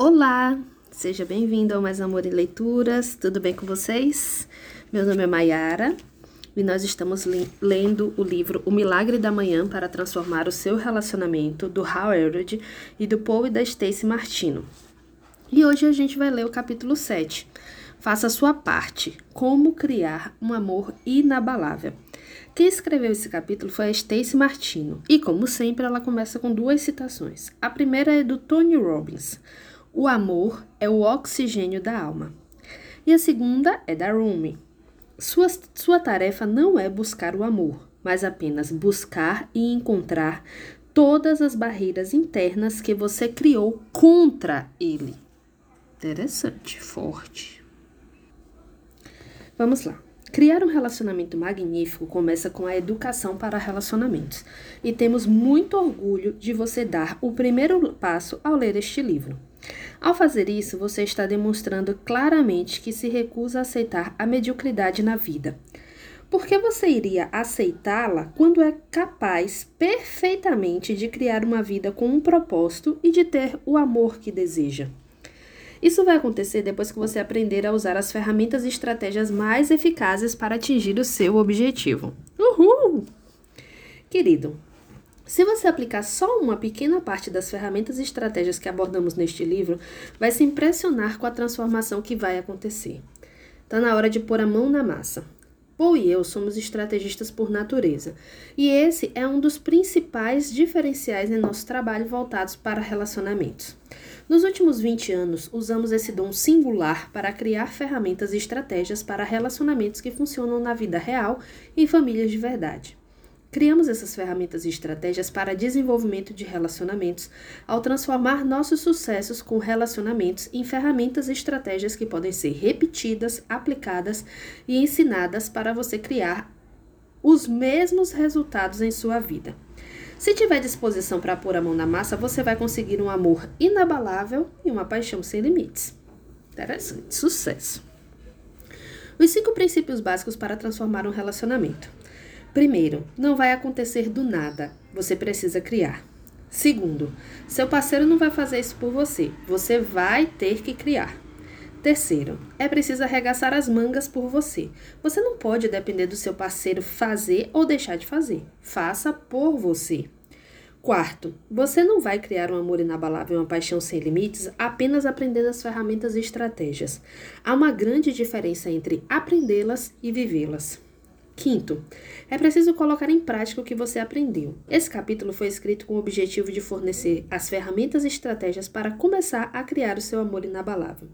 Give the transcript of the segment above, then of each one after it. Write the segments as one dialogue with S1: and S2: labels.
S1: Olá, seja bem-vindo ao Mais Amor e Leituras. Tudo bem com vocês? Meu nome é Mayara e nós estamos lendo o livro O Milagre da Manhã para transformar o seu relacionamento do Howard e do Paul e da Stacy Martino. E hoje a gente vai ler o capítulo 7. Faça sua parte. Como criar um amor inabalável. Quem escreveu esse capítulo foi a Stacy Martino, e como sempre ela começa com duas citações. A primeira é do Tony Robbins. O amor é o oxigênio da alma. E a segunda é da Rumi. Sua, sua tarefa não é buscar o amor, mas apenas buscar e encontrar todas as barreiras internas que você criou contra ele. Interessante, forte. Vamos lá. Criar um relacionamento magnífico começa com a educação para relacionamentos, e temos muito orgulho de você dar o primeiro passo ao ler este livro. Ao fazer isso, você está demonstrando claramente que se recusa a aceitar a mediocridade na vida. Por que você iria aceitá-la quando é capaz perfeitamente de criar uma vida com um propósito e de ter o amor que deseja? Isso vai acontecer depois que você aprender a usar as ferramentas e estratégias mais eficazes para atingir o seu objetivo. Uhul! Querido, se você aplicar só uma pequena parte das ferramentas e estratégias que abordamos neste livro, vai se impressionar com a transformação que vai acontecer. Está na hora de pôr a mão na massa. Paul e eu somos estrategistas por natureza, e esse é um dos principais diferenciais em nosso trabalho voltados para relacionamentos. Nos últimos 20 anos, usamos esse dom singular para criar ferramentas e estratégias para relacionamentos que funcionam na vida real e em famílias de verdade. Criamos essas ferramentas e estratégias para desenvolvimento de relacionamentos, ao transformar nossos sucessos com relacionamentos em ferramentas e estratégias que podem ser repetidas, aplicadas e ensinadas para você criar os mesmos resultados em sua vida. Se tiver disposição para pôr a mão na massa, você vai conseguir um amor inabalável e uma paixão sem limites. Interessante, sucesso. Os cinco princípios básicos para transformar um relacionamento. Primeiro, não vai acontecer do nada, você precisa criar. Segundo, seu parceiro não vai fazer isso por você, você vai ter que criar. Terceiro, é preciso arregaçar as mangas por você. Você não pode depender do seu parceiro fazer ou deixar de fazer. Faça por você. Quarto, você não vai criar um amor inabalável e uma paixão sem limites apenas aprendendo as ferramentas e estratégias. Há uma grande diferença entre aprendê-las e vivê-las. Quinto, é preciso colocar em prática o que você aprendeu. Esse capítulo foi escrito com o objetivo de fornecer as ferramentas e estratégias para começar a criar o seu amor inabalável.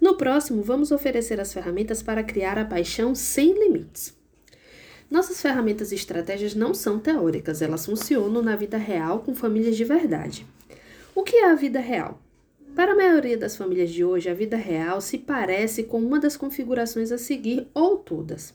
S1: No próximo, vamos oferecer as ferramentas para criar a paixão sem limites. Nossas ferramentas e estratégias não são teóricas, elas funcionam na vida real com famílias de verdade. O que é a vida real? Para a maioria das famílias de hoje, a vida real se parece com uma das configurações a seguir ou todas.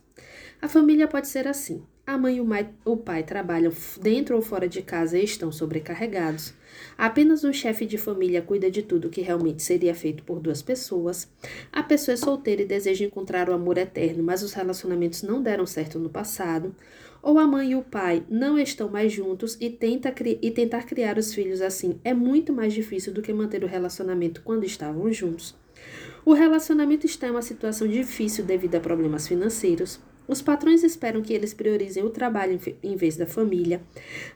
S1: A família pode ser assim. A mãe e o pai trabalham dentro ou fora de casa e estão sobrecarregados. Apenas um chefe de família cuida de tudo que realmente seria feito por duas pessoas. A pessoa é solteira e deseja encontrar o amor eterno, mas os relacionamentos não deram certo no passado. Ou a mãe e o pai não estão mais juntos e, tenta e tentar criar os filhos assim é muito mais difícil do que manter o relacionamento quando estavam juntos. O relacionamento está em uma situação difícil devido a problemas financeiros. Os patrões esperam que eles priorizem o trabalho em vez da família.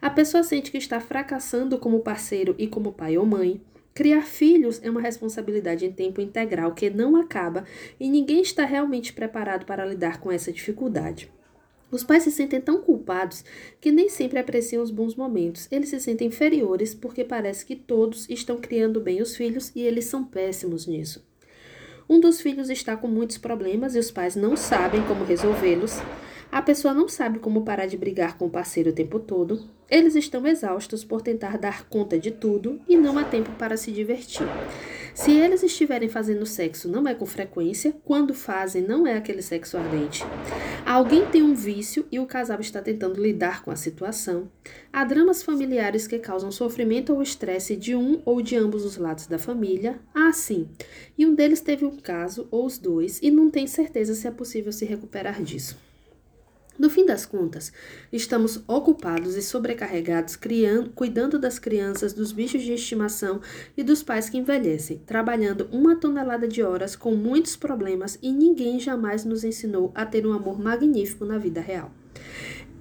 S1: A pessoa sente que está fracassando como parceiro e como pai ou mãe. Criar filhos é uma responsabilidade em tempo integral que não acaba e ninguém está realmente preparado para lidar com essa dificuldade. Os pais se sentem tão culpados que nem sempre apreciam os bons momentos. Eles se sentem inferiores porque parece que todos estão criando bem os filhos e eles são péssimos nisso. Um dos filhos está com muitos problemas e os pais não sabem como resolvê-los. A pessoa não sabe como parar de brigar com o parceiro o tempo todo. Eles estão exaustos por tentar dar conta de tudo e não há tempo para se divertir. Se eles estiverem fazendo sexo, não é com frequência, quando fazem, não é aquele sexo ardente. Alguém tem um vício e o casal está tentando lidar com a situação. Há dramas familiares que causam sofrimento ou estresse de um ou de ambos os lados da família. Ah, sim. E um deles teve um caso, ou os dois, e não tem certeza se é possível se recuperar disso. No fim das contas, estamos ocupados e sobrecarregados criando, cuidando das crianças, dos bichos de estimação e dos pais que envelhecem, trabalhando uma tonelada de horas com muitos problemas e ninguém jamais nos ensinou a ter um amor magnífico na vida real.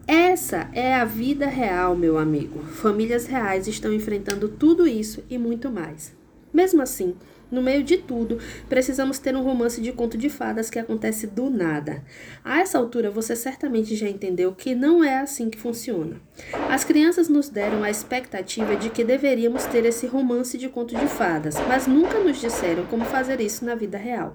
S1: Essa é a vida real, meu amigo. Famílias reais estão enfrentando tudo isso e muito mais. Mesmo assim, no meio de tudo, precisamos ter um romance de conto de fadas que acontece do nada. A essa altura, você certamente já entendeu que não é assim que funciona. As crianças nos deram a expectativa de que deveríamos ter esse romance de conto de fadas, mas nunca nos disseram como fazer isso na vida real.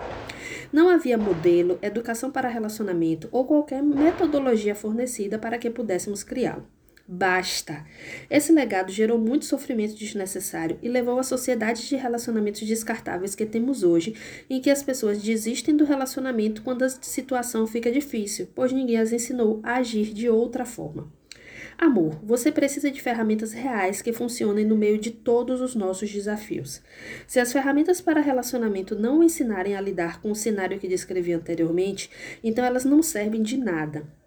S1: Não havia modelo, educação para relacionamento ou qualquer metodologia fornecida para que pudéssemos criá-lo. Basta! Esse legado gerou muito sofrimento desnecessário e levou à sociedade de relacionamentos descartáveis que temos hoje, em que as pessoas desistem do relacionamento quando a situação fica difícil, pois ninguém as ensinou a agir de outra forma. Amor, você precisa de ferramentas reais que funcionem no meio de todos os nossos desafios. Se as ferramentas para relacionamento não ensinarem a lidar com o cenário que descrevi anteriormente, então elas não servem de nada.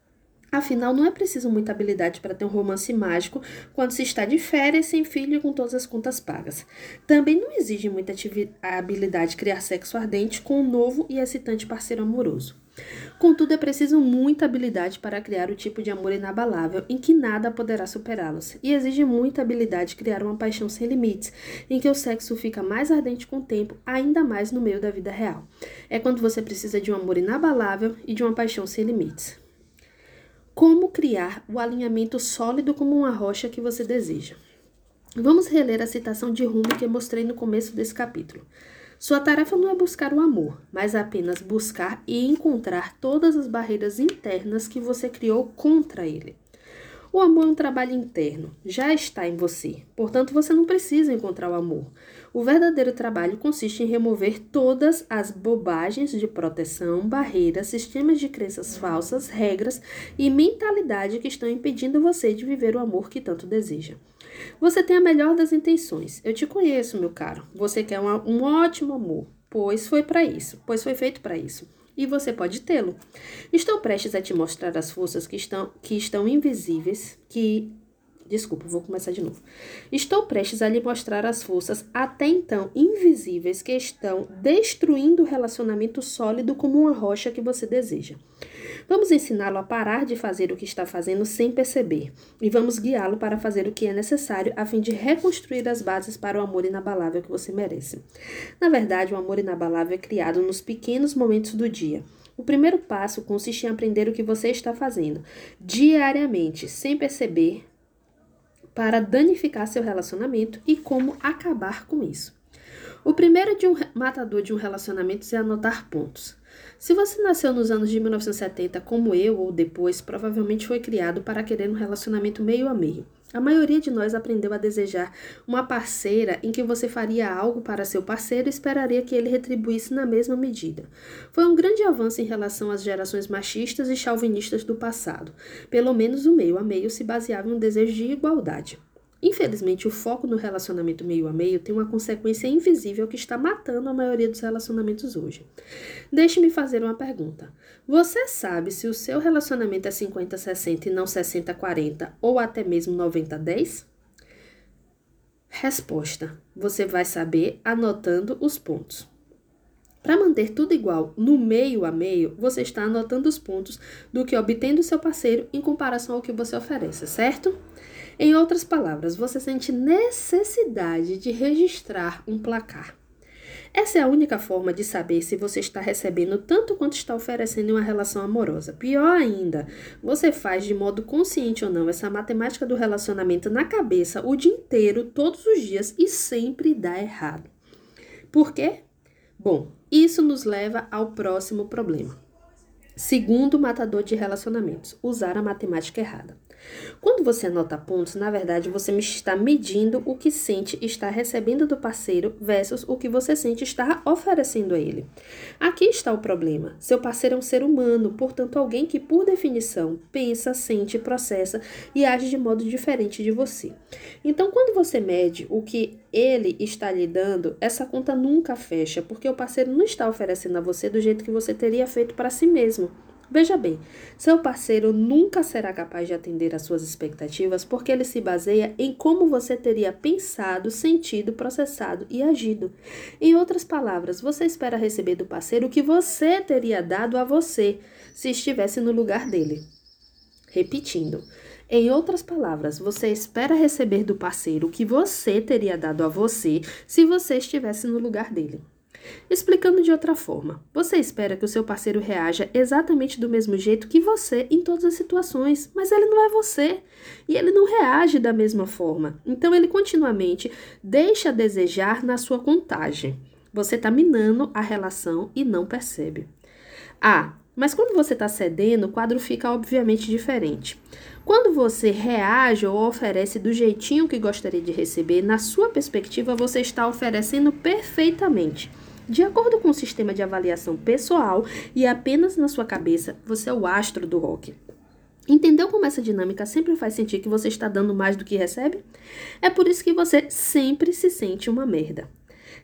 S1: Afinal, não é preciso muita habilidade para ter um romance mágico quando se está de férias, sem filho e com todas as contas pagas. Também não exige muita habilidade criar sexo ardente com um novo e excitante parceiro amoroso. Contudo, é preciso muita habilidade para criar o tipo de amor inabalável em que nada poderá superá-los, e exige muita habilidade criar uma paixão sem limites, em que o sexo fica mais ardente com o tempo, ainda mais no meio da vida real. É quando você precisa de um amor inabalável e de uma paixão sem limites. Como criar o alinhamento sólido como uma rocha que você deseja? Vamos reler a citação de Rumi que mostrei no começo desse capítulo. Sua tarefa não é buscar o amor, mas apenas buscar e encontrar todas as barreiras internas que você criou contra ele. O amor é um trabalho interno, já está em você, portanto você não precisa encontrar o amor. O verdadeiro trabalho consiste em remover todas as bobagens de proteção, barreiras, sistemas de crenças falsas, regras e mentalidade que estão impedindo você de viver o amor que tanto deseja. Você tem a melhor das intenções. Eu te conheço, meu caro. Você quer um, ótimo amor, pois foi para isso, pois foi feito para isso e você pode tê-lo. Estou prestes a te mostrar as forças que estão, que estão invisíveis, que Desculpa, vou começar de novo. Estou prestes a lhe mostrar as forças até então invisíveis que estão destruindo o relacionamento sólido como uma rocha que você deseja. Vamos ensiná-lo a parar de fazer o que está fazendo sem perceber e vamos guiá-lo para fazer o que é necessário a fim de reconstruir as bases para o amor inabalável que você merece. Na verdade, o amor inabalável é criado nos pequenos momentos do dia. O primeiro passo consiste em aprender o que você está fazendo diariamente, sem perceber, para danificar seu relacionamento e como acabar com isso. O primeiro de um matador de um relacionamento é anotar pontos. Se você nasceu nos anos de 1970 como eu ou depois, provavelmente foi criado para querer um relacionamento meio a meio. A maioria de nós aprendeu a desejar uma parceira em que você faria algo para seu parceiro e esperaria que ele retribuísse na mesma medida. Foi um grande avanço em relação às gerações machistas e chauvinistas do passado. Pelo menos o meio a meio se baseava em um desejo de igualdade. Infelizmente, o foco no relacionamento meio a meio tem uma consequência invisível que está matando a maioria dos relacionamentos hoje. Deixe-me fazer uma pergunta. Você sabe se o seu relacionamento é 50-60 e não 60-40 ou até mesmo 90-10? Resposta: Você vai saber anotando os pontos. Para manter tudo igual no meio a meio, você está anotando os pontos do que obtém do seu parceiro em comparação ao que você oferece, certo? Em outras palavras, você sente necessidade de registrar um placar. Essa é a única forma de saber se você está recebendo tanto quanto está oferecendo em uma relação amorosa. Pior ainda, você faz de modo consciente ou não essa matemática do relacionamento na cabeça o dia inteiro, todos os dias e sempre dá errado. Por quê? Bom, isso nos leva ao próximo problema. Segundo matador de relacionamentos, usar a matemática errada. Quando você anota pontos, na verdade você está medindo o que sente estar recebendo do parceiro versus o que você sente estar oferecendo a ele. Aqui está o problema. Seu parceiro é um ser humano, portanto, alguém que, por definição, pensa, sente, processa e age de modo diferente de você. Então, quando você mede o que ele está lhe dando, essa conta nunca fecha, porque o parceiro não está oferecendo a você do jeito que você teria feito para si mesmo. Veja bem, seu parceiro nunca será capaz de atender às suas expectativas porque ele se baseia em como você teria pensado, sentido, processado e agido. Em outras palavras, você espera receber do parceiro o que você teria dado a você se estivesse no lugar dele. Repetindo, em outras palavras, você espera receber do parceiro o que você teria dado a você se você estivesse no lugar dele. Explicando de outra forma, você espera que o seu parceiro reaja exatamente do mesmo jeito que você em todas as situações, mas ele não é você e ele não reage da mesma forma. Então ele continuamente deixa a desejar na sua contagem. Você está minando a relação e não percebe. Ah, mas quando você está cedendo, o quadro fica obviamente diferente. Quando você reage ou oferece do jeitinho que gostaria de receber, na sua perspectiva, você está oferecendo perfeitamente. De acordo com o sistema de avaliação pessoal e apenas na sua cabeça, você é o astro do rock. Entendeu como essa dinâmica sempre faz sentir que você está dando mais do que recebe? É por isso que você sempre se sente uma merda.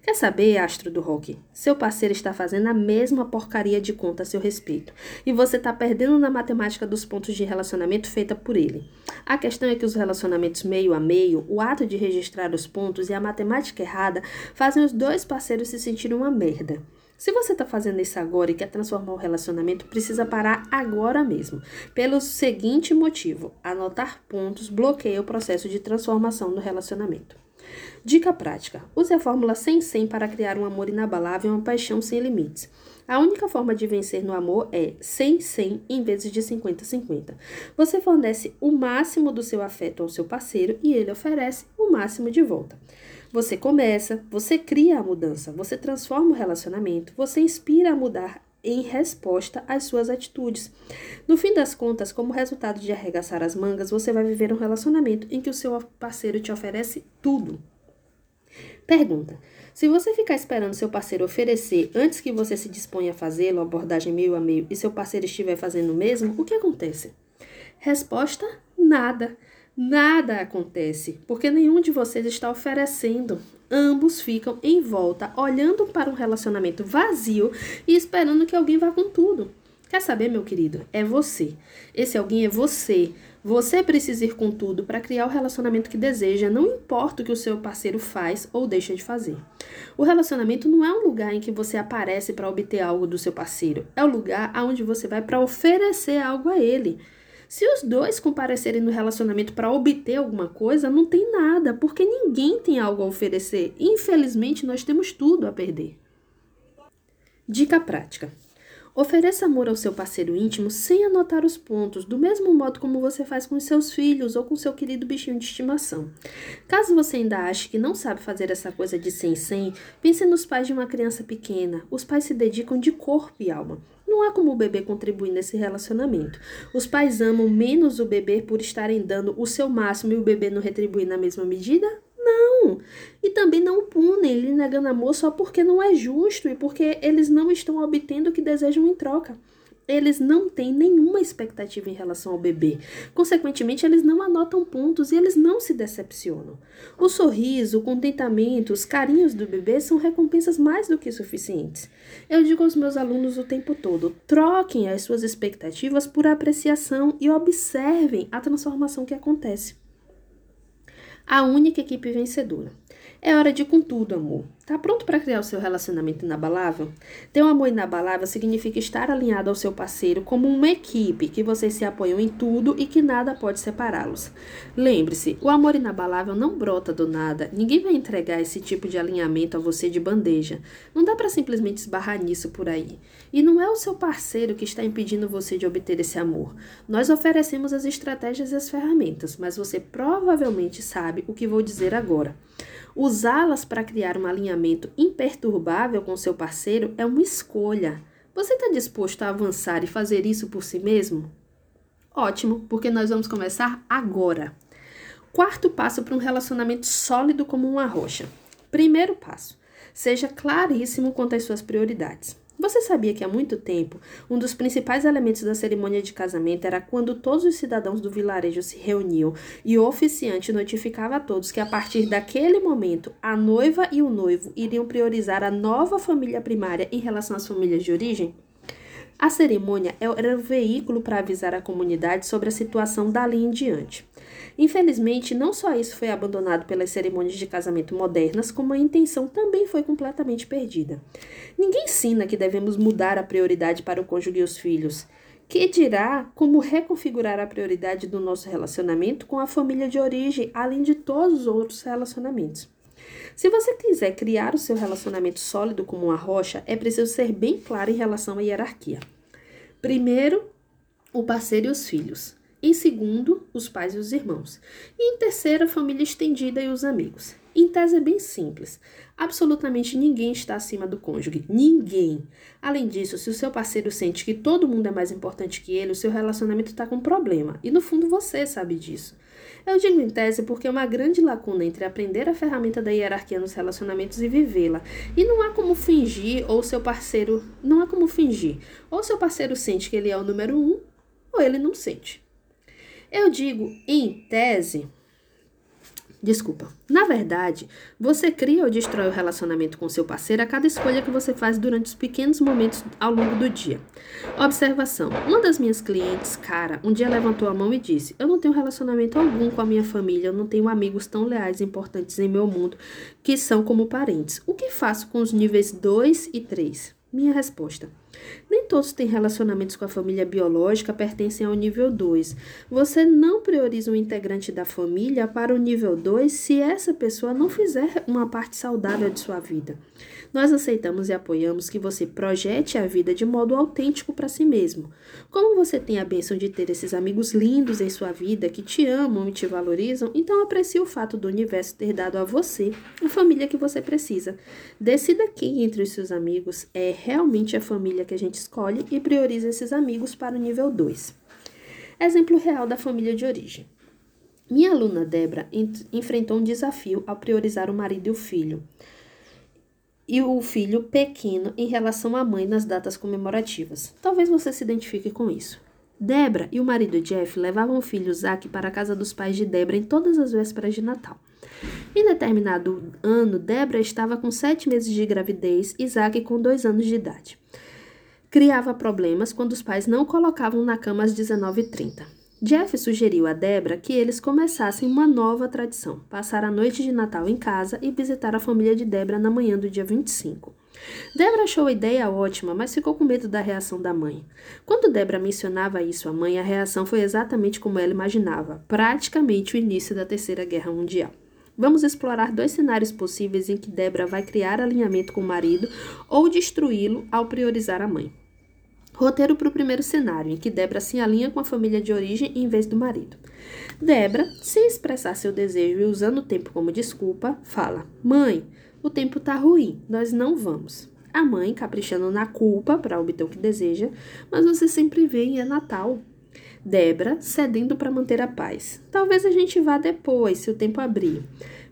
S1: Quer saber, astro do rock? Seu parceiro está fazendo a mesma porcaria de conta a seu respeito. E você está perdendo na matemática dos pontos de relacionamento feita por ele. A questão é que os relacionamentos meio a meio, o ato de registrar os pontos e a matemática errada fazem os dois parceiros se sentirem uma merda. Se você está fazendo isso agora e quer transformar o relacionamento, precisa parar agora mesmo. Pelo seguinte motivo: anotar pontos bloqueia o processo de transformação do relacionamento. Dica prática: use a fórmula 100-100 para criar um amor inabalável e uma paixão sem limites. A única forma de vencer no amor é 100-100 em vez de 50-50. Você fornece o máximo do seu afeto ao seu parceiro e ele oferece o máximo de volta. Você começa, você cria a mudança, você transforma o relacionamento, você inspira a mudar em resposta às suas atitudes. No fim das contas, como resultado de arregaçar as mangas, você vai viver um relacionamento em que o seu parceiro te oferece tudo. Pergunta: se você ficar esperando seu parceiro oferecer antes que você se disponha a fazê-lo, abordagem meio a meio, e seu parceiro estiver fazendo o mesmo, o que acontece? Resposta: nada. Nada acontece, porque nenhum de vocês está oferecendo. Ambos ficam em volta, olhando para um relacionamento vazio e esperando que alguém vá com tudo. Quer saber, meu querido? É você. Esse alguém é você. Você precisa ir com tudo para criar o relacionamento que deseja, não importa o que o seu parceiro faz ou deixa de fazer. O relacionamento não é um lugar em que você aparece para obter algo do seu parceiro, é o lugar aonde você vai para oferecer algo a ele. Se os dois comparecerem no relacionamento para obter alguma coisa, não tem nada, porque ninguém tem algo a oferecer. Infelizmente, nós temos tudo a perder. Dica prática: Ofereça amor ao seu parceiro íntimo sem anotar os pontos, do mesmo modo como você faz com seus filhos ou com seu querido bichinho de estimação. Caso você ainda ache que não sabe fazer essa coisa de 100 100, pense nos pais de uma criança pequena. Os pais se dedicam de corpo e alma. Não há como o bebê contribuir nesse relacionamento. Os pais amam menos o bebê por estarem dando o seu máximo e o bebê não retribuir na mesma medida? Não! E também não punem lhe negando amor só porque não é justo e porque eles não estão obtendo o que desejam em troca. Eles não têm nenhuma expectativa em relação ao bebê. Consequentemente, eles não anotam pontos e eles não se decepcionam. O sorriso, o contentamento, os carinhos do bebê são recompensas mais do que suficientes. Eu digo aos meus alunos o tempo todo: troquem as suas expectativas por apreciação e observem a transformação que acontece a única equipe vencedora. É hora de ir com tudo, amor. Tá pronto para criar o seu relacionamento inabalável? Ter um amor inabalável significa estar alinhado ao seu parceiro como uma equipe, que vocês se apoiam em tudo e que nada pode separá-los. Lembre-se, o amor inabalável não brota do nada. Ninguém vai entregar esse tipo de alinhamento a você de bandeja. Não dá para simplesmente esbarrar nisso por aí. E não é o seu parceiro que está impedindo você de obter esse amor. Nós oferecemos as estratégias e as ferramentas, mas você provavelmente sabe o que vou dizer agora. Usá-las para criar um alinhamento imperturbável com seu parceiro é uma escolha. Você está disposto a avançar e fazer isso por si mesmo? Ótimo, porque nós vamos começar agora. Quarto passo para um relacionamento sólido como uma rocha. Primeiro passo: seja claríssimo quanto às suas prioridades. Você sabia que há muito tempo um dos principais elementos da cerimônia de casamento era quando todos os cidadãos do vilarejo se reuniam e o oficiante notificava a todos que a partir daquele momento a noiva e o noivo iriam priorizar a nova família primária em relação às famílias de origem? A cerimônia era o veículo para avisar a comunidade sobre a situação dali em diante. Infelizmente, não só isso foi abandonado pelas cerimônias de casamento modernas, como a intenção também foi completamente perdida. Ninguém ensina que devemos mudar a prioridade para o cônjuge e os filhos. Que dirá como reconfigurar a prioridade do nosso relacionamento com a família de origem, além de todos os outros relacionamentos. Se você quiser criar o seu relacionamento sólido como uma rocha, é preciso ser bem claro em relação à hierarquia. Primeiro, o parceiro e os filhos. Em segundo, os pais e os irmãos. E em terceiro, a família estendida e os amigos. Em tese é bem simples. Absolutamente ninguém está acima do cônjuge. Ninguém. Além disso, se o seu parceiro sente que todo mundo é mais importante que ele, o seu relacionamento está com problema. E no fundo você sabe disso. Eu digo em tese porque é uma grande lacuna entre aprender a ferramenta da hierarquia nos relacionamentos e vivê-la. E não há como fingir ou seu parceiro. Não há como fingir. Ou seu parceiro sente que ele é o número um, ou ele não sente. Eu digo em tese. Desculpa. Na verdade, você cria ou destrói o relacionamento com seu parceiro a cada escolha que você faz durante os pequenos momentos ao longo do dia. Observação: uma das minhas clientes, cara, um dia levantou a mão e disse: Eu não tenho relacionamento algum com a minha família, eu não tenho amigos tão leais e importantes em meu mundo que são como parentes. O que faço com os níveis 2 e 3? Minha resposta: nem todos têm relacionamentos com a família biológica pertencem ao nível 2. Você não prioriza um integrante da família para o nível 2 se essa pessoa não fizer uma parte saudável de sua vida. Nós aceitamos e apoiamos que você projete a vida de modo autêntico para si mesmo. Como você tem a bênção de ter esses amigos lindos em sua vida que te amam e te valorizam, então aprecie o fato do universo ter dado a você a família que você precisa. Decida quem entre os seus amigos é realmente a família que a gente escolhe e prioriza esses amigos para o nível 2. Exemplo real da família de origem. Minha aluna Debra enfrentou um desafio ao priorizar o marido e o filho e o filho pequeno em relação à mãe nas datas comemorativas. Talvez você se identifique com isso. Debra e o marido Jeff levavam o filho Zack para a casa dos pais de Debra em todas as vésperas de Natal. Em determinado ano, Debra estava com sete meses de gravidez e Zack com dois anos de idade. Criava problemas quando os pais não colocavam na cama às 19h30. Jeff sugeriu a Debra que eles começassem uma nova tradição: passar a noite de Natal em casa e visitar a família de Debra na manhã do dia 25. Debra achou a ideia ótima, mas ficou com medo da reação da mãe. Quando Debra mencionava isso à mãe, a reação foi exatamente como ela imaginava, praticamente o início da Terceira Guerra Mundial. Vamos explorar dois cenários possíveis em que Debra vai criar alinhamento com o marido ou destruí-lo ao priorizar a mãe. Roteiro para o primeiro cenário, em que Debra se alinha com a família de origem em vez do marido. Debra, sem expressar seu desejo e usando o tempo como desculpa, fala: Mãe, o tempo tá ruim, nós não vamos. A mãe, caprichando na culpa para obter o que deseja, mas você sempre vê e é Natal. Debra, cedendo para manter a paz. Talvez a gente vá depois, se o tempo abrir.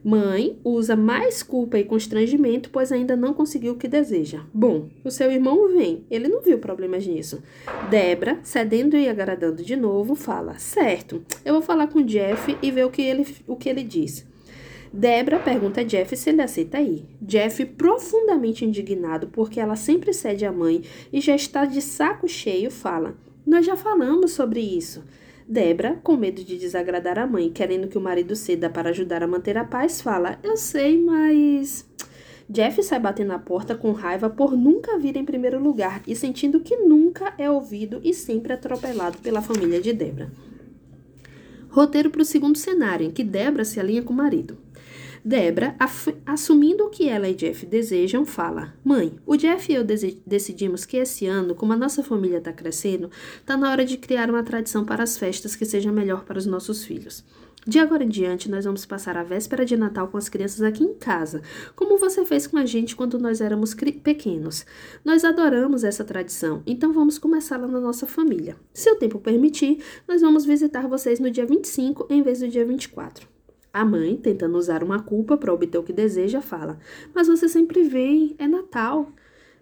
S1: Mãe usa mais culpa e constrangimento, pois ainda não conseguiu o que deseja. Bom, o seu irmão vem, ele não viu problemas nisso. Debra, cedendo e agradando de novo, fala: Certo, eu vou falar com Jeff e ver o que ele, o que ele diz. Debra pergunta a Jeff se ele aceita ir. Jeff, profundamente indignado porque ela sempre cede à mãe e já está de saco cheio, fala: Nós já falamos sobre isso. Debra, com medo de desagradar a mãe, querendo que o marido ceda para ajudar a manter a paz, fala: Eu sei, mas. Jeff sai batendo na porta com raiva por nunca vir em primeiro lugar e sentindo que nunca é ouvido e sempre atropelado pela família de Debra. Roteiro para o segundo cenário, em que Debra se alinha com o marido. Debra, assumindo o que ela e Jeff desejam, fala: Mãe, o Jeff e eu decidimos que esse ano, como a nossa família está crescendo, está na hora de criar uma tradição para as festas que seja melhor para os nossos filhos. De agora em diante, nós vamos passar a véspera de Natal com as crianças aqui em casa, como você fez com a gente quando nós éramos pequenos. Nós adoramos essa tradição, então vamos começá-la na nossa família. Se o tempo permitir, nós vamos visitar vocês no dia 25 em vez do dia 24. A mãe, tentando usar uma culpa para obter o que deseja, fala: Mas você sempre vem, é Natal.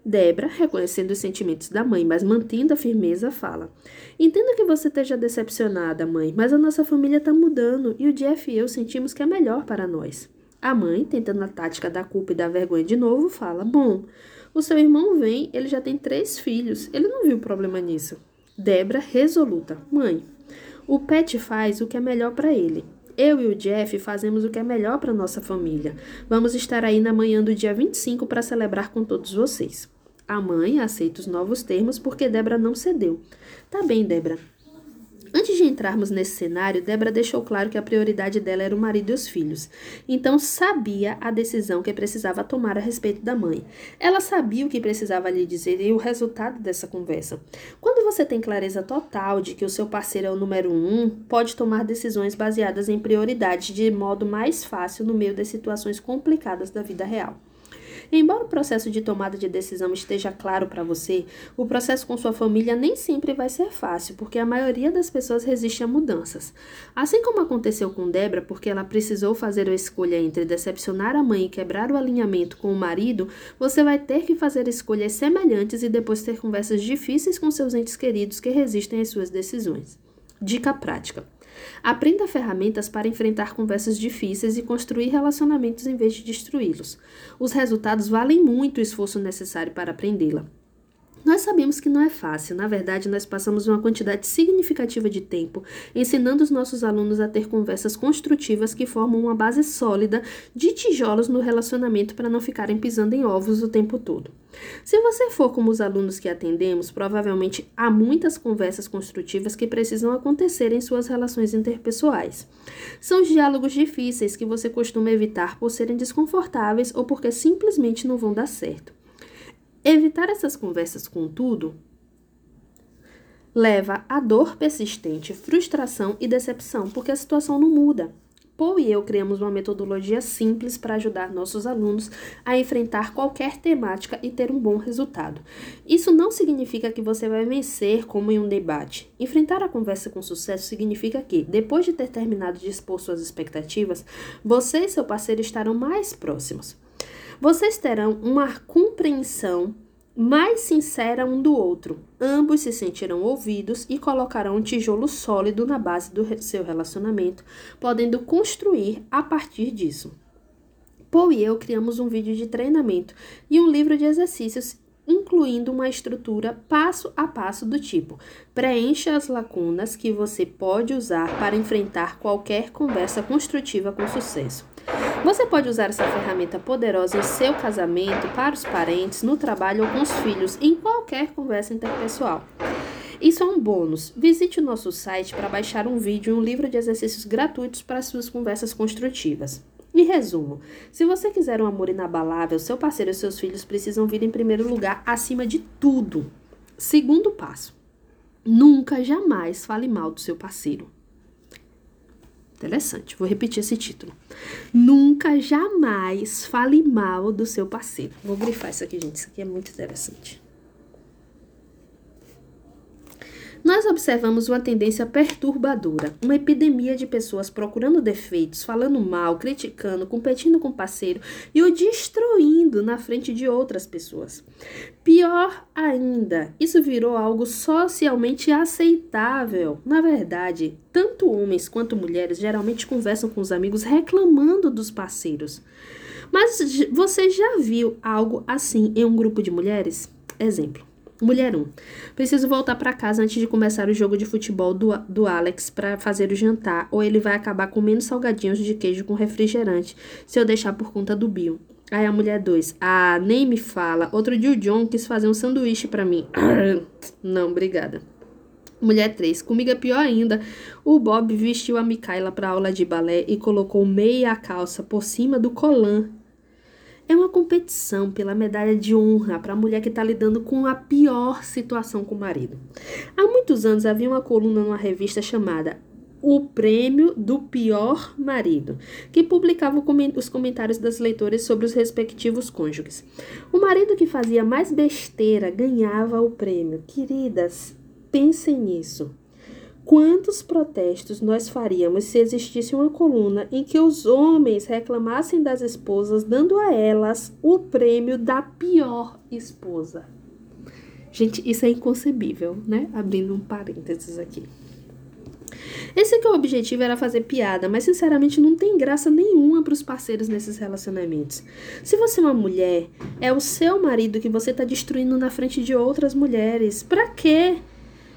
S1: Debra, reconhecendo os sentimentos da mãe, mas mantendo a firmeza, fala: Entendo que você esteja decepcionada, mãe, mas a nossa família está mudando e o Jeff e eu sentimos que é melhor para nós. A mãe, tentando a tática da culpa e da vergonha de novo, fala: Bom, O seu irmão vem, ele já tem três filhos. Ele não viu problema nisso. Debra, resoluta: Mãe, o Pet faz o que é melhor para ele. Eu e o Jeff fazemos o que é melhor para nossa família. Vamos estar aí na manhã do dia 25 para celebrar com todos vocês. A mãe aceita os novos termos porque Debra não cedeu. Tá bem, Debra. Antes de entrarmos nesse cenário, Débora deixou claro que a prioridade dela era o marido e os filhos. Então sabia a decisão que precisava tomar a respeito da mãe. Ela sabia o que precisava lhe dizer e o resultado dessa conversa. Quando você tem clareza total de que o seu parceiro é o número um, pode tomar decisões baseadas em prioridades de modo mais fácil no meio das situações complicadas da vida real. Embora o processo de tomada de decisão esteja claro para você, o processo com sua família nem sempre vai ser fácil, porque a maioria das pessoas resiste a mudanças. Assim como aconteceu com Debra, porque ela precisou fazer a escolha entre decepcionar a mãe e quebrar o alinhamento com o marido, você vai ter que fazer escolhas semelhantes e depois ter conversas difíceis com seus entes queridos que resistem às suas decisões. Dica prática: Aprenda ferramentas para enfrentar conversas difíceis e construir relacionamentos em vez de destruí-los. Os resultados valem muito o esforço necessário para aprendê-la. Nós sabemos que não é fácil, na verdade, nós passamos uma quantidade significativa de tempo ensinando os nossos alunos a ter conversas construtivas que formam uma base sólida de tijolos no relacionamento para não ficarem pisando em ovos o tempo todo. Se você for como os alunos que atendemos, provavelmente há muitas conversas construtivas que precisam acontecer em suas relações interpessoais. São os diálogos difíceis que você costuma evitar por serem desconfortáveis ou porque simplesmente não vão dar certo. Evitar essas conversas, contudo, leva a dor persistente, frustração e decepção, porque a situação não muda. Paul e eu criamos uma metodologia simples para ajudar nossos alunos a enfrentar qualquer temática e ter um bom resultado. Isso não significa que você vai vencer como em um debate. Enfrentar a conversa com sucesso significa que, depois de ter terminado de expor suas expectativas, você e seu parceiro estarão mais próximos. Vocês terão uma compreensão mais sincera um do outro. Ambos se sentirão ouvidos e colocarão um tijolo sólido na base do seu relacionamento, podendo construir a partir disso. Paul e eu criamos um vídeo de treinamento e um livro de exercícios incluindo uma estrutura passo a passo do tipo: preencha as lacunas que você pode usar para enfrentar qualquer conversa construtiva com sucesso. Você pode usar essa ferramenta poderosa em seu casamento, para os parentes, no trabalho ou com os filhos, em qualquer conversa interpessoal. Isso é um bônus. Visite o nosso site para baixar um vídeo e um livro de exercícios gratuitos para suas conversas construtivas. Em resumo, se você quiser um amor inabalável, seu parceiro e seus filhos precisam vir em primeiro lugar acima de tudo. Segundo passo: nunca, jamais fale mal do seu parceiro. Interessante, vou repetir esse título. Nunca, jamais fale mal do seu parceiro. Vou grifar isso aqui, gente. Isso aqui é muito interessante. Nós observamos uma tendência perturbadora, uma epidemia de pessoas procurando defeitos, falando mal, criticando, competindo com o parceiro e o destruindo na frente de outras pessoas. Pior ainda, isso virou algo socialmente aceitável. Na verdade, tanto homens quanto mulheres geralmente conversam com os amigos reclamando dos parceiros. Mas você já viu algo assim em um grupo de mulheres? Exemplo. Mulher 1. Preciso voltar para casa antes de começar o jogo de futebol do, do Alex para fazer o jantar, ou ele vai acabar comendo salgadinhos de queijo com refrigerante se eu deixar por conta do Bill. Aí a mulher 2. Ah, nem me fala. Outro dia o John quis fazer um sanduíche para mim. Não, obrigada. Mulher 3. Comigo é pior ainda. O Bob vestiu a Micaela para aula de balé e colocou meia calça por cima do colã é uma competição pela medalha de honra para a mulher que está lidando com a pior situação com o marido. Há muitos anos havia uma coluna numa revista chamada o prêmio do pior marido, que publicava os comentários das leitoras sobre os respectivos cônjuges. O marido que fazia mais besteira ganhava o prêmio. Queridas, pensem nisso. Quantos protestos nós faríamos se existisse uma coluna em que os homens reclamassem das esposas, dando a elas o prêmio da pior esposa? Gente, isso é inconcebível, né? Abrindo um parênteses aqui. Esse que é o objetivo era fazer piada, mas sinceramente não tem graça nenhuma para os parceiros nesses relacionamentos. Se você é uma mulher, é o seu marido que você está destruindo na frente de outras mulheres. Para quê?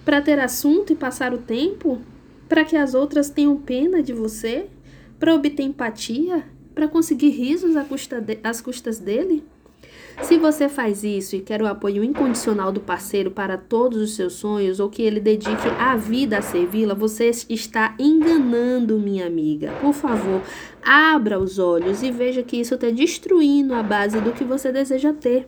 S1: Para ter assunto e passar o tempo? Para que as outras tenham pena de você? Para obter empatia? Para conseguir risos às custas dele? Se você faz isso e quer o apoio incondicional do parceiro para todos os seus sonhos ou que ele dedique a vida a servi-la, você está enganando minha amiga. Por favor, abra os olhos e veja que isso está destruindo a base do que você deseja ter.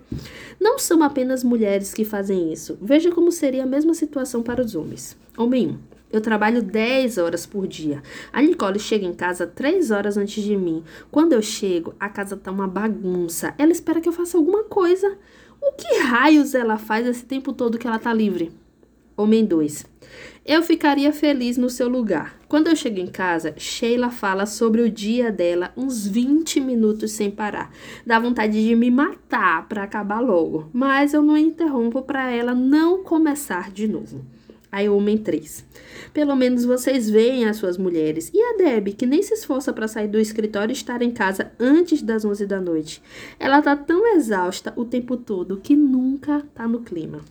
S1: Não são apenas mulheres que fazem isso. Veja como seria a mesma situação para os homens. Homem 1. Eu trabalho 10 horas por dia. A Nicole chega em casa 3 horas antes de mim. Quando eu chego, a casa tá uma bagunça. Ela espera que eu faça alguma coisa. O que raios ela faz esse tempo todo que ela tá livre? Homem 2. Eu ficaria feliz no seu lugar. Quando eu chego em casa, Sheila fala sobre o dia dela uns 20 minutos sem parar. Dá vontade de me matar para acabar logo, mas eu não interrompo para ela não começar de novo. Aí o homem 3. Pelo menos vocês veem as suas mulheres. E a Deb, que nem se esforça para sair do escritório e estar em casa antes das 11 da noite. Ela tá tão exausta o tempo todo que nunca tá no clima.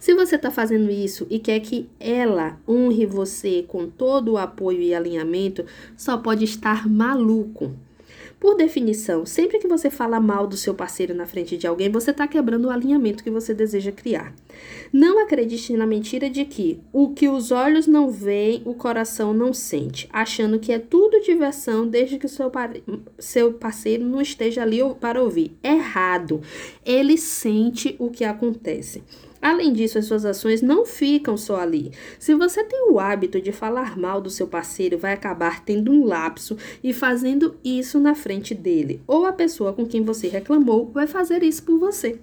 S1: Se você está fazendo isso e quer que ela honre você com todo o apoio e alinhamento, só pode estar maluco. Por definição, sempre que você fala mal do seu parceiro na frente de alguém, você está quebrando o alinhamento que você deseja criar. Não acredite na mentira de que o que os olhos não veem, o coração não sente, achando que é tudo diversão desde que seu, seu parceiro não esteja ali para ouvir. Errado. Ele sente o que acontece. Além disso, as suas ações não ficam só ali. Se você tem o hábito de falar mal do seu parceiro, vai acabar tendo um lapso e fazendo isso na frente dele. Ou a pessoa com quem você reclamou vai fazer isso por você.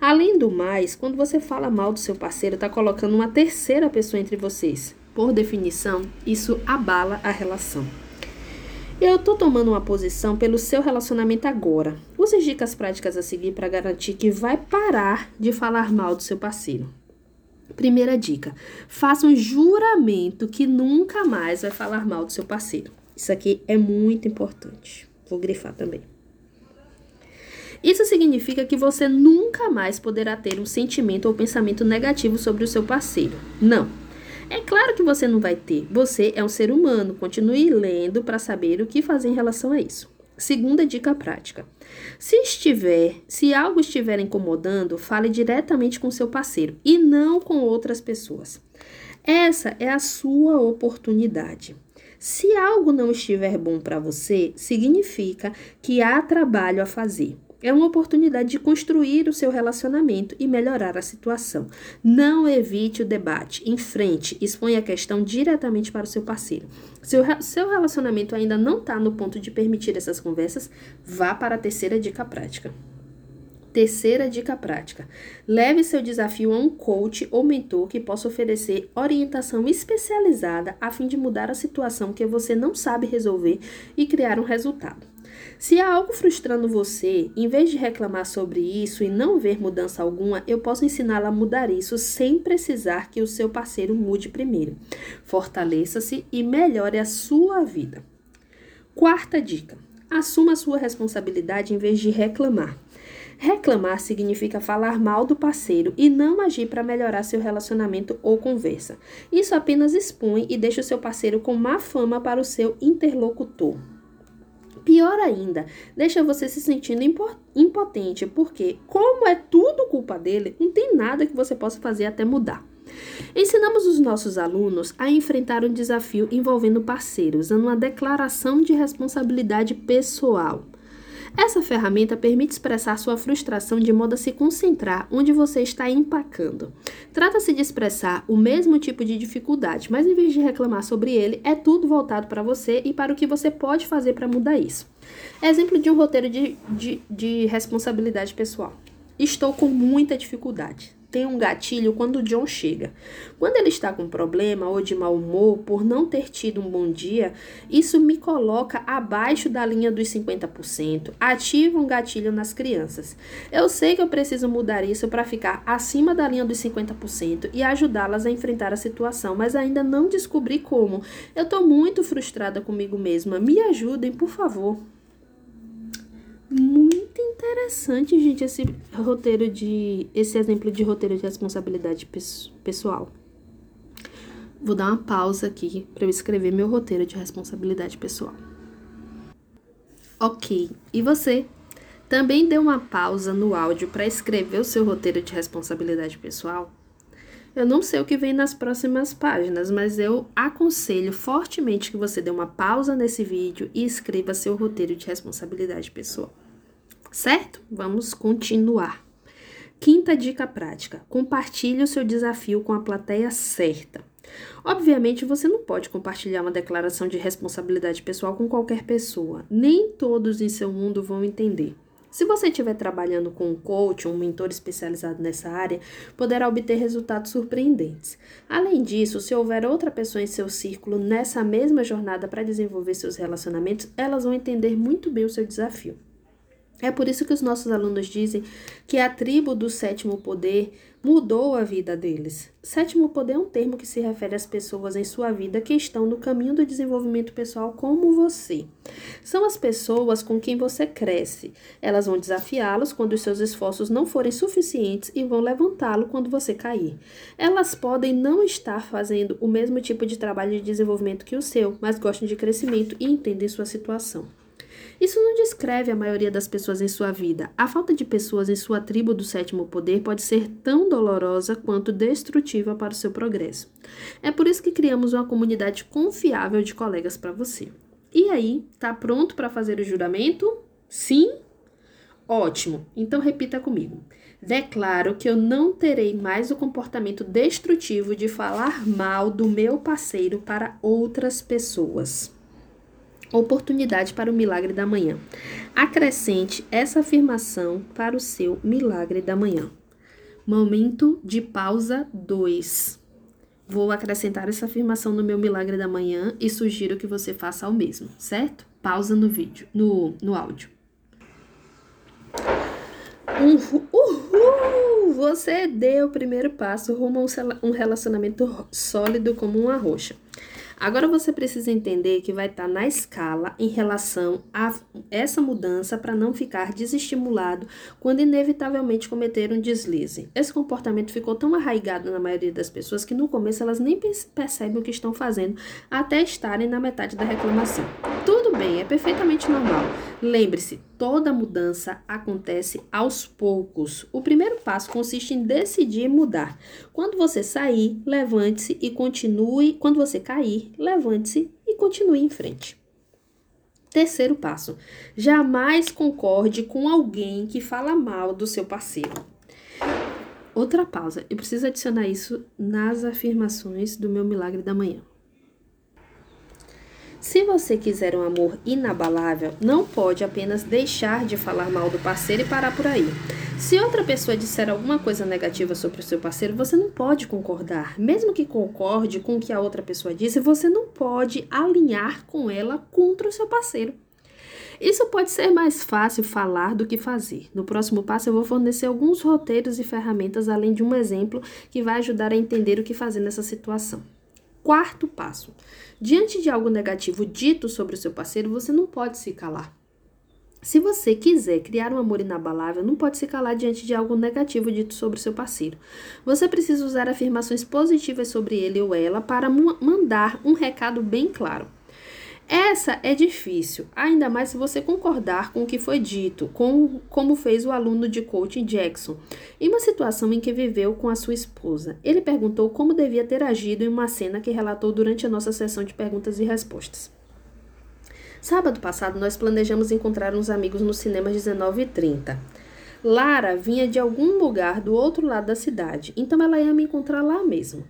S1: Além do mais, quando você fala mal do seu parceiro, está colocando uma terceira pessoa entre vocês. Por definição, isso abala a relação. Eu tô tomando uma posição pelo seu relacionamento agora. Use as dicas práticas a seguir para garantir que vai parar de falar mal do seu parceiro. Primeira dica: faça um juramento que nunca mais vai falar mal do seu parceiro. Isso aqui é muito importante. Vou grifar também. Isso significa que você nunca mais poderá ter um sentimento ou pensamento negativo sobre o seu parceiro. Não. É claro que você não vai ter. Você é um ser humano. Continue lendo para saber o que fazer em relação a isso. Segunda dica prática. Se estiver, se algo estiver incomodando, fale diretamente com seu parceiro e não com outras pessoas. Essa é a sua oportunidade. Se algo não estiver bom para você, significa que há trabalho a fazer. É uma oportunidade de construir o seu relacionamento e melhorar a situação. Não evite o debate, enfrente, exponha a questão diretamente para o seu parceiro. Se o seu relacionamento ainda não está no ponto de permitir essas conversas, vá para a terceira dica prática. Terceira dica prática: leve seu desafio a um coach ou mentor que possa oferecer orientação especializada a fim de mudar a situação que você não sabe resolver e criar um resultado. Se há algo frustrando você, em vez de reclamar sobre isso e não ver mudança alguma, eu posso ensiná-la a mudar isso sem precisar que o seu parceiro mude primeiro. Fortaleça-se e melhore a sua vida. Quarta dica: assuma sua responsabilidade em vez de reclamar. Reclamar significa falar mal do parceiro e não agir para melhorar seu relacionamento ou conversa. Isso apenas expõe e deixa o seu parceiro com má fama para o seu interlocutor. Pior ainda, deixa você se sentindo impotente, porque, como é tudo culpa dele, não tem nada que você possa fazer até mudar. Ensinamos os nossos alunos a enfrentar um desafio envolvendo parceiro, usando uma declaração de responsabilidade pessoal. Essa ferramenta permite expressar sua frustração de modo a se concentrar onde você está empacando. Trata-se de expressar o mesmo tipo de dificuldade, mas em vez de reclamar sobre ele, é tudo voltado para você e para o que você pode fazer para mudar isso. Exemplo de um roteiro de, de, de responsabilidade pessoal. Estou com muita dificuldade. Tem um gatilho quando o John chega. Quando ele está com problema ou de mau humor por não ter tido um bom dia, isso me coloca abaixo da linha dos 50%, ativa um gatilho nas crianças. Eu sei que eu preciso mudar isso para ficar acima da linha dos 50% e ajudá-las a enfrentar a situação, mas ainda não descobri como. Eu estou muito frustrada comigo mesma. Me ajudem, por favor. Muito interessante, gente, esse roteiro de. esse exemplo de roteiro de responsabilidade pessoal. Vou dar uma pausa aqui para eu escrever meu roteiro de responsabilidade pessoal. Ok, e você? Também deu uma pausa no áudio para escrever o seu roteiro de responsabilidade pessoal? Eu não sei o que vem nas próximas páginas, mas eu aconselho fortemente que você dê uma pausa nesse vídeo e escreva seu roteiro de responsabilidade pessoal. Certo? Vamos continuar. Quinta dica prática: compartilhe o seu desafio com a plateia certa. Obviamente, você não pode compartilhar uma declaração de responsabilidade pessoal com qualquer pessoa. Nem todos em seu mundo vão entender. Se você estiver trabalhando com um coach ou um mentor especializado nessa área, poderá obter resultados surpreendentes. Além disso, se houver outra pessoa em seu círculo nessa mesma jornada para desenvolver seus relacionamentos, elas vão entender muito bem o seu desafio. É por isso que os nossos alunos dizem que a tribo do sétimo poder mudou a vida deles. Sétimo poder é um termo que se refere às pessoas em sua vida que estão no caminho do desenvolvimento pessoal como você. São as pessoas com quem você cresce. Elas vão desafiá-los quando os seus esforços não forem suficientes e vão levantá-lo quando você cair. Elas podem não estar fazendo o mesmo tipo de trabalho de desenvolvimento que o seu, mas gostam de crescimento e entendem sua situação. Isso não descreve a maioria das pessoas em sua vida. A falta de pessoas em sua tribo do sétimo poder pode ser tão dolorosa quanto destrutiva para o seu progresso. É por isso que criamos uma comunidade confiável de colegas para você. E aí, tá pronto para fazer o juramento? Sim? Ótimo. Então repita comigo. Declaro que eu não terei mais o comportamento destrutivo de falar mal do meu parceiro para outras pessoas oportunidade para o milagre da manhã. Acrescente essa afirmação para o seu milagre da manhã. Momento de pausa 2. Vou acrescentar essa afirmação no meu milagre da manhã e sugiro que você faça o mesmo, certo? Pausa no vídeo, no, no áudio. Uhul! Você deu o primeiro passo rumo a um relacionamento sólido como uma rocha. Agora você precisa entender que vai estar tá na escala em relação a essa mudança para não ficar desestimulado quando inevitavelmente cometer um deslize. Esse comportamento ficou tão arraigado na maioria das pessoas que no começo elas nem percebem o que estão fazendo até estarem na metade da reclamação. Tudo bem, é perfeitamente normal. Lembre-se, toda mudança acontece aos poucos. O primeiro passo consiste em decidir mudar. Quando você sair, levante-se e continue. Quando você cair, levante-se e continue em frente. Terceiro passo: jamais concorde com alguém que fala mal do seu parceiro. Outra pausa. Eu preciso adicionar isso nas afirmações do meu milagre da manhã. Se você quiser um amor inabalável, não pode apenas deixar de falar mal do parceiro e parar por aí. Se outra pessoa disser alguma coisa negativa sobre o seu parceiro, você não pode concordar. Mesmo que concorde com o que a outra pessoa disse, você não pode alinhar com ela contra o seu parceiro. Isso pode ser mais fácil falar do que fazer. No próximo passo, eu vou fornecer alguns roteiros e ferramentas, além de um exemplo que vai ajudar a entender o que fazer nessa situação. Quarto passo: diante de algo negativo dito sobre o seu parceiro, você não pode se calar. Se você quiser criar um amor inabalável, não pode se calar diante de algo negativo dito sobre o seu parceiro. Você precisa usar afirmações positivas sobre ele ou ela para mandar um recado bem claro. Essa é difícil, ainda mais se você concordar com o que foi dito, com, como fez o aluno de coaching Jackson, em uma situação em que viveu com a sua esposa. Ele perguntou como devia ter agido em uma cena que relatou durante a nossa sessão de perguntas e respostas. Sábado passado, nós planejamos encontrar uns amigos no cinema às 19h30. Lara vinha de algum lugar do outro lado da cidade, então ela ia me encontrar lá mesmo.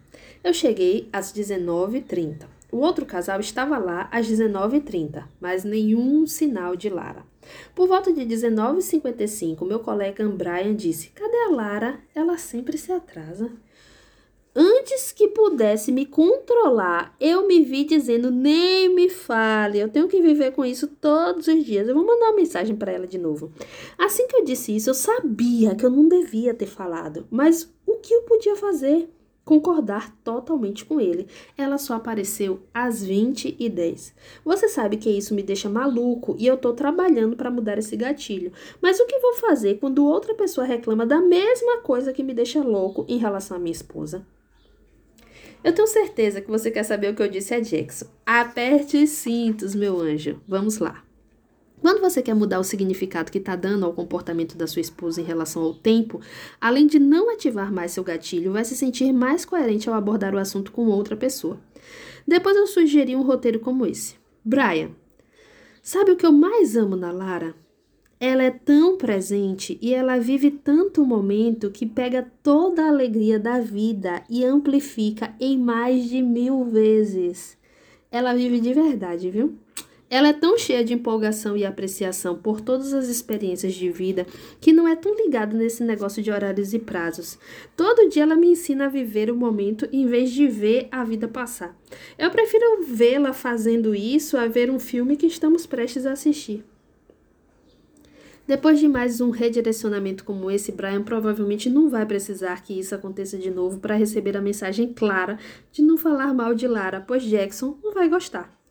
S1: Eu cheguei às 19h30. O outro casal estava lá às 19h30, mas nenhum sinal de Lara. Por volta de 19h55, meu colega Brian disse: Cadê a Lara? Ela sempre se atrasa. Antes que pudesse me controlar, eu me vi dizendo: nem me fale, eu tenho que viver com isso todos os dias. Eu vou mandar uma mensagem para ela de novo. Assim que eu disse isso, eu sabia que eu não devia ter falado, mas o que eu podia fazer? Concordar totalmente com ele. Ela só apareceu às 20 e 10. Você sabe que isso me deixa maluco e eu tô trabalhando para mudar esse gatilho. Mas o que vou fazer quando outra pessoa reclama da mesma coisa que me deixa louco em relação à minha esposa? Eu tenho certeza que você quer saber o que eu disse a Jackson. Aperte os cintos, meu anjo. Vamos lá. Quando você quer mudar o significado que está dando ao comportamento da sua esposa em relação ao tempo, além de não ativar mais seu gatilho, vai se sentir mais coerente ao abordar o assunto com outra pessoa. Depois eu sugeri um roteiro como esse. Brian, sabe o que eu mais amo na Lara? Ela é tão presente e ela vive tanto momento que pega toda a alegria da vida e amplifica em mais de mil vezes. Ela vive de verdade, viu? Ela é tão cheia de empolgação e apreciação por todas as experiências de vida que não é tão ligada nesse negócio de horários e prazos. Todo dia ela me ensina a viver o momento em vez de ver a vida passar. Eu prefiro vê-la fazendo isso a ver um filme que estamos prestes a assistir. Depois de mais um redirecionamento como esse, Brian provavelmente não vai precisar que isso aconteça de novo para receber a mensagem clara de não falar mal de Lara, pois Jackson não vai gostar.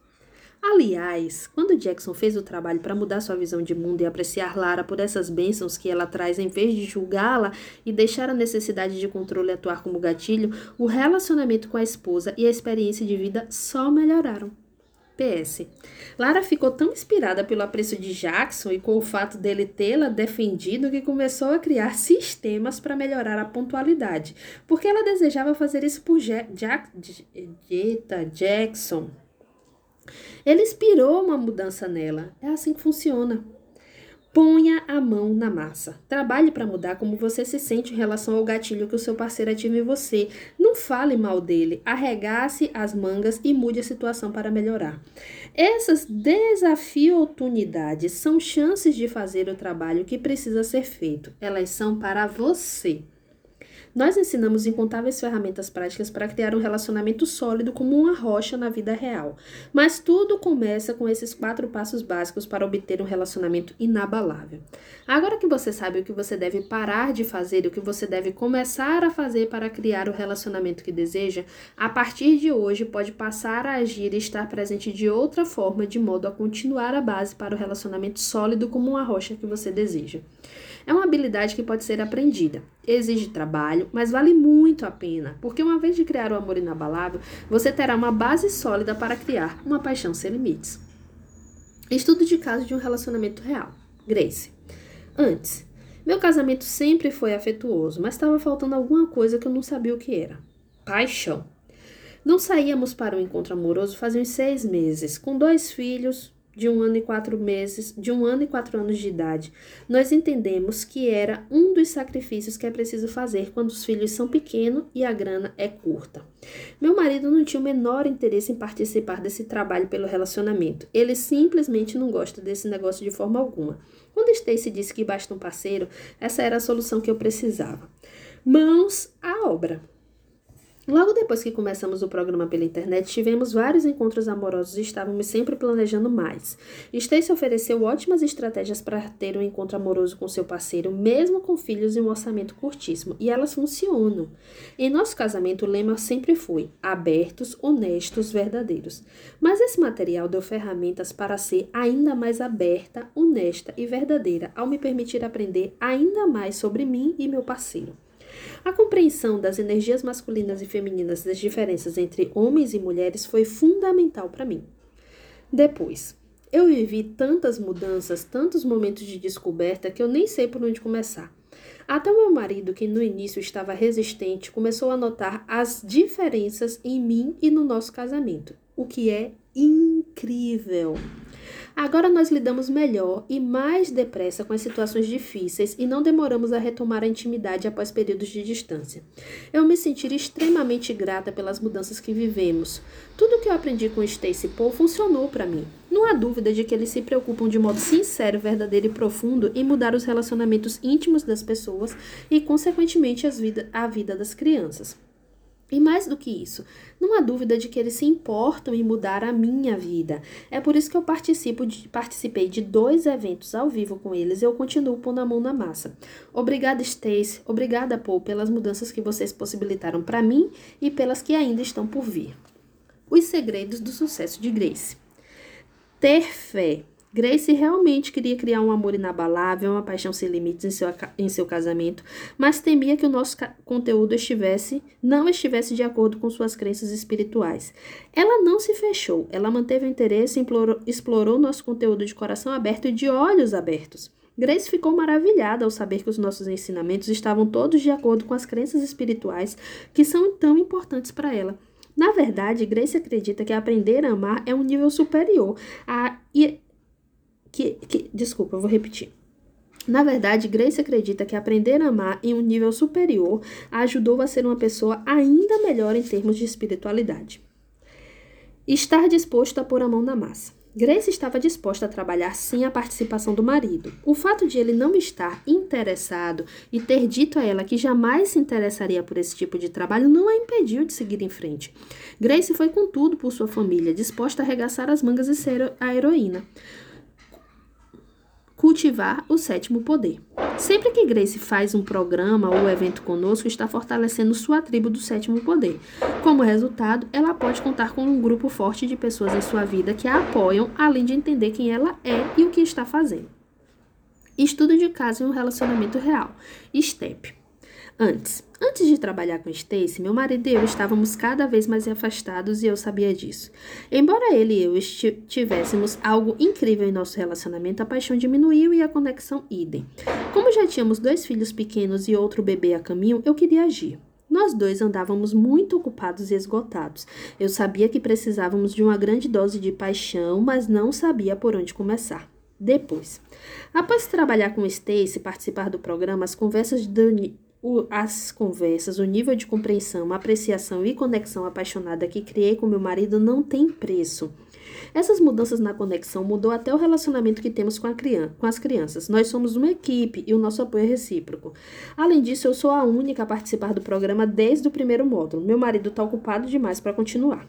S1: Aliás, quando Jackson fez o trabalho para mudar sua visão de mundo e apreciar Lara por essas bênçãos que ela traz em vez de julgá-la e deixar a necessidade de controle atuar como gatilho, o relacionamento com a esposa e a experiência de vida só melhoraram. PS. Lara ficou tão inspirada pelo apreço de Jackson e com o fato dele tê-la defendido que começou a criar sistemas para melhorar a pontualidade, porque ela desejava fazer isso por Jack, Jack, Jackson. Ele inspirou uma mudança nela. É assim que funciona. Ponha a mão na massa. Trabalhe para mudar como você se sente em relação ao gatilho que o seu parceiro ativa em você. Não fale mal dele. Arregace as mangas e mude a situação para melhorar. Essas desafio-oportunidades são chances de fazer o trabalho que precisa ser feito. Elas são para você. Nós ensinamos incontáveis ferramentas práticas para criar um relacionamento sólido como uma rocha na vida real. Mas tudo começa com esses quatro passos básicos para obter um relacionamento inabalável. Agora que você sabe o que você deve parar de fazer e o que você deve começar a fazer para criar o relacionamento que deseja, a partir de hoje pode passar a agir e estar presente de outra forma, de modo a continuar a base para o relacionamento sólido como uma rocha que você deseja. É uma habilidade que pode ser aprendida. Exige trabalho, mas vale muito a pena, porque uma vez de criar o amor inabalável, você terá uma base sólida para criar uma paixão sem limites. Estudo de caso de um relacionamento real. Grace. Antes, meu casamento sempre foi afetuoso, mas estava faltando alguma coisa que eu não sabia o que era. Paixão. Não saíamos para um encontro amoroso fazia uns seis meses, com dois filhos, de um ano e quatro meses, de um ano e quatro anos de idade, nós entendemos que era um dos sacrifícios que é preciso fazer quando os filhos são pequenos e a grana é curta. Meu marido não tinha o menor interesse em participar desse trabalho pelo relacionamento. Ele simplesmente não gosta desse negócio de forma alguma. Quando Stacy disse que basta um parceiro, essa era a solução que eu precisava. Mãos à obra. Logo depois que começamos o programa pela internet, tivemos vários encontros amorosos e estávamos sempre planejando mais. Stacy ofereceu ótimas estratégias para ter um encontro amoroso com seu parceiro, mesmo com filhos e um orçamento curtíssimo, e elas funcionam. Em nosso casamento, o lema sempre foi abertos, honestos, verdadeiros. Mas esse material deu ferramentas para ser ainda mais aberta, honesta e verdadeira, ao me permitir aprender ainda mais sobre mim e meu parceiro. A compreensão das energias masculinas e femininas das diferenças entre homens e mulheres foi fundamental para mim. Depois, eu vivi tantas mudanças, tantos momentos de descoberta que eu nem sei por onde começar. Até o meu marido, que no início estava resistente, começou a notar as diferenças em mim e no nosso casamento, o que é incrível. Agora nós lidamos melhor e mais depressa com as situações difíceis e não demoramos a retomar a intimidade após períodos de distância. Eu me senti extremamente grata pelas mudanças que vivemos. Tudo que eu aprendi com Stacy Paul funcionou para mim. Não há dúvida de que eles se preocupam de modo sincero, verdadeiro e profundo em mudar os relacionamentos íntimos das pessoas e, consequentemente, vida, a vida das crianças. E mais do que isso, não há dúvida de que eles se importam em mudar a minha vida. É por isso que eu participo de, participei de dois eventos ao vivo com eles e eu continuo pondo a mão na massa. Obrigada, Stacy. Obrigada, Paul, pelas mudanças que vocês possibilitaram para mim e pelas que ainda estão por vir. Os segredos do sucesso de Grace. Ter fé. Grace realmente queria criar um amor inabalável, uma paixão sem limites em seu, em seu casamento, mas temia que o nosso conteúdo estivesse, não estivesse de acordo com suas crenças espirituais. Ela não se fechou, ela manteve o interesse e explorou, nosso conteúdo de coração aberto e de olhos abertos. Grace ficou maravilhada ao saber que os nossos ensinamentos estavam todos de acordo com as crenças espirituais que são tão importantes para ela. Na verdade, Grace acredita que aprender a amar é um nível superior a, que, que, desculpa, eu vou repetir. Na verdade, Grace acredita que aprender a amar em um nível superior a ajudou a ser uma pessoa ainda melhor em termos de espiritualidade. Estar disposto a pôr a mão na massa. Grace estava disposta a trabalhar sem a participação do marido. O fato de ele não estar interessado e ter dito a ela que jamais se interessaria por esse tipo de trabalho não a impediu de seguir em frente. Grace foi com tudo por sua família, disposta a arregaçar as mangas e ser a heroína cultivar o sétimo poder. Sempre que Grace faz um programa ou evento conosco, está fortalecendo sua tribo do sétimo poder. Como resultado, ela pode contar com um grupo forte de pessoas em sua vida que a apoiam, além de entender quem ela é e o que está fazendo. Estudo de caso em um relacionamento real. STEP. Antes, antes de trabalhar com Stacy, meu marido e eu estávamos cada vez mais afastados e eu sabia disso. Embora ele e eu tivéssemos algo incrível em nosso relacionamento, a paixão diminuiu e a conexão idem. Como já tínhamos dois filhos pequenos e outro bebê a caminho, eu queria agir. Nós dois andávamos muito ocupados e esgotados. Eu sabia que precisávamos de uma grande dose de paixão, mas não sabia por onde começar. Depois, após trabalhar com Stacy e participar do programa, as conversas de o, as conversas, o nível de compreensão, apreciação e conexão apaixonada que criei com meu marido não tem preço. Essas mudanças na conexão mudou até o relacionamento que temos com, criança, com as crianças. Nós somos uma equipe e o nosso apoio é recíproco. Além disso, eu sou a única a participar do programa desde o primeiro módulo. Meu marido está ocupado demais para continuar.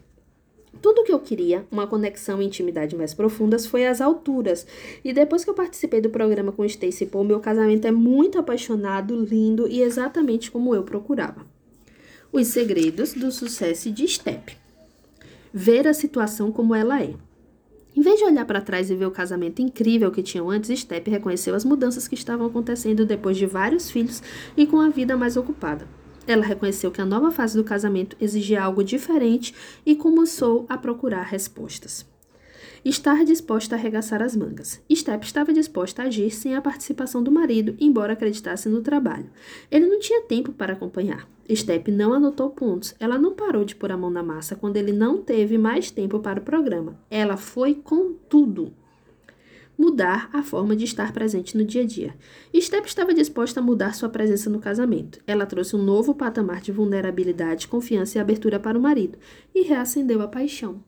S1: Tudo o que eu queria, uma conexão e intimidade mais profundas, foi às alturas. E depois que eu participei do programa com Stacy Paul, meu casamento é muito apaixonado, lindo e exatamente como eu procurava. Os segredos do sucesso de Step. Ver a situação como ela é. Em vez de olhar para trás e ver o casamento incrível que tinham antes, Step reconheceu as mudanças que estavam acontecendo depois de vários filhos e com a vida mais ocupada. Ela reconheceu que a nova fase do casamento exigia algo diferente e começou a procurar respostas. Estar disposta a arregaçar as mangas. Step estava disposta a agir sem a participação do marido, embora acreditasse no trabalho. Ele não tinha tempo para acompanhar. Step não anotou pontos. Ela não parou de pôr a mão na massa quando ele não teve mais tempo para o programa. Ela foi com tudo mudar a forma de estar presente no dia a dia. Step estava disposta a mudar sua presença no casamento. Ela trouxe um novo patamar de vulnerabilidade, confiança e abertura para o marido e reacendeu a paixão.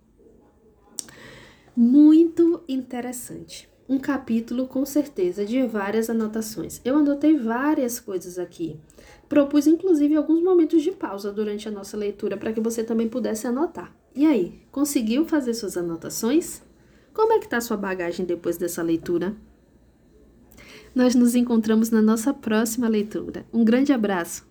S1: Muito interessante. Um capítulo com certeza de várias anotações. Eu anotei várias coisas aqui. Propus inclusive alguns momentos de pausa durante a nossa leitura para que você também pudesse anotar. E aí, conseguiu fazer suas anotações? Como é que está sua bagagem depois dessa leitura? Nós nos encontramos na nossa próxima leitura. Um grande abraço!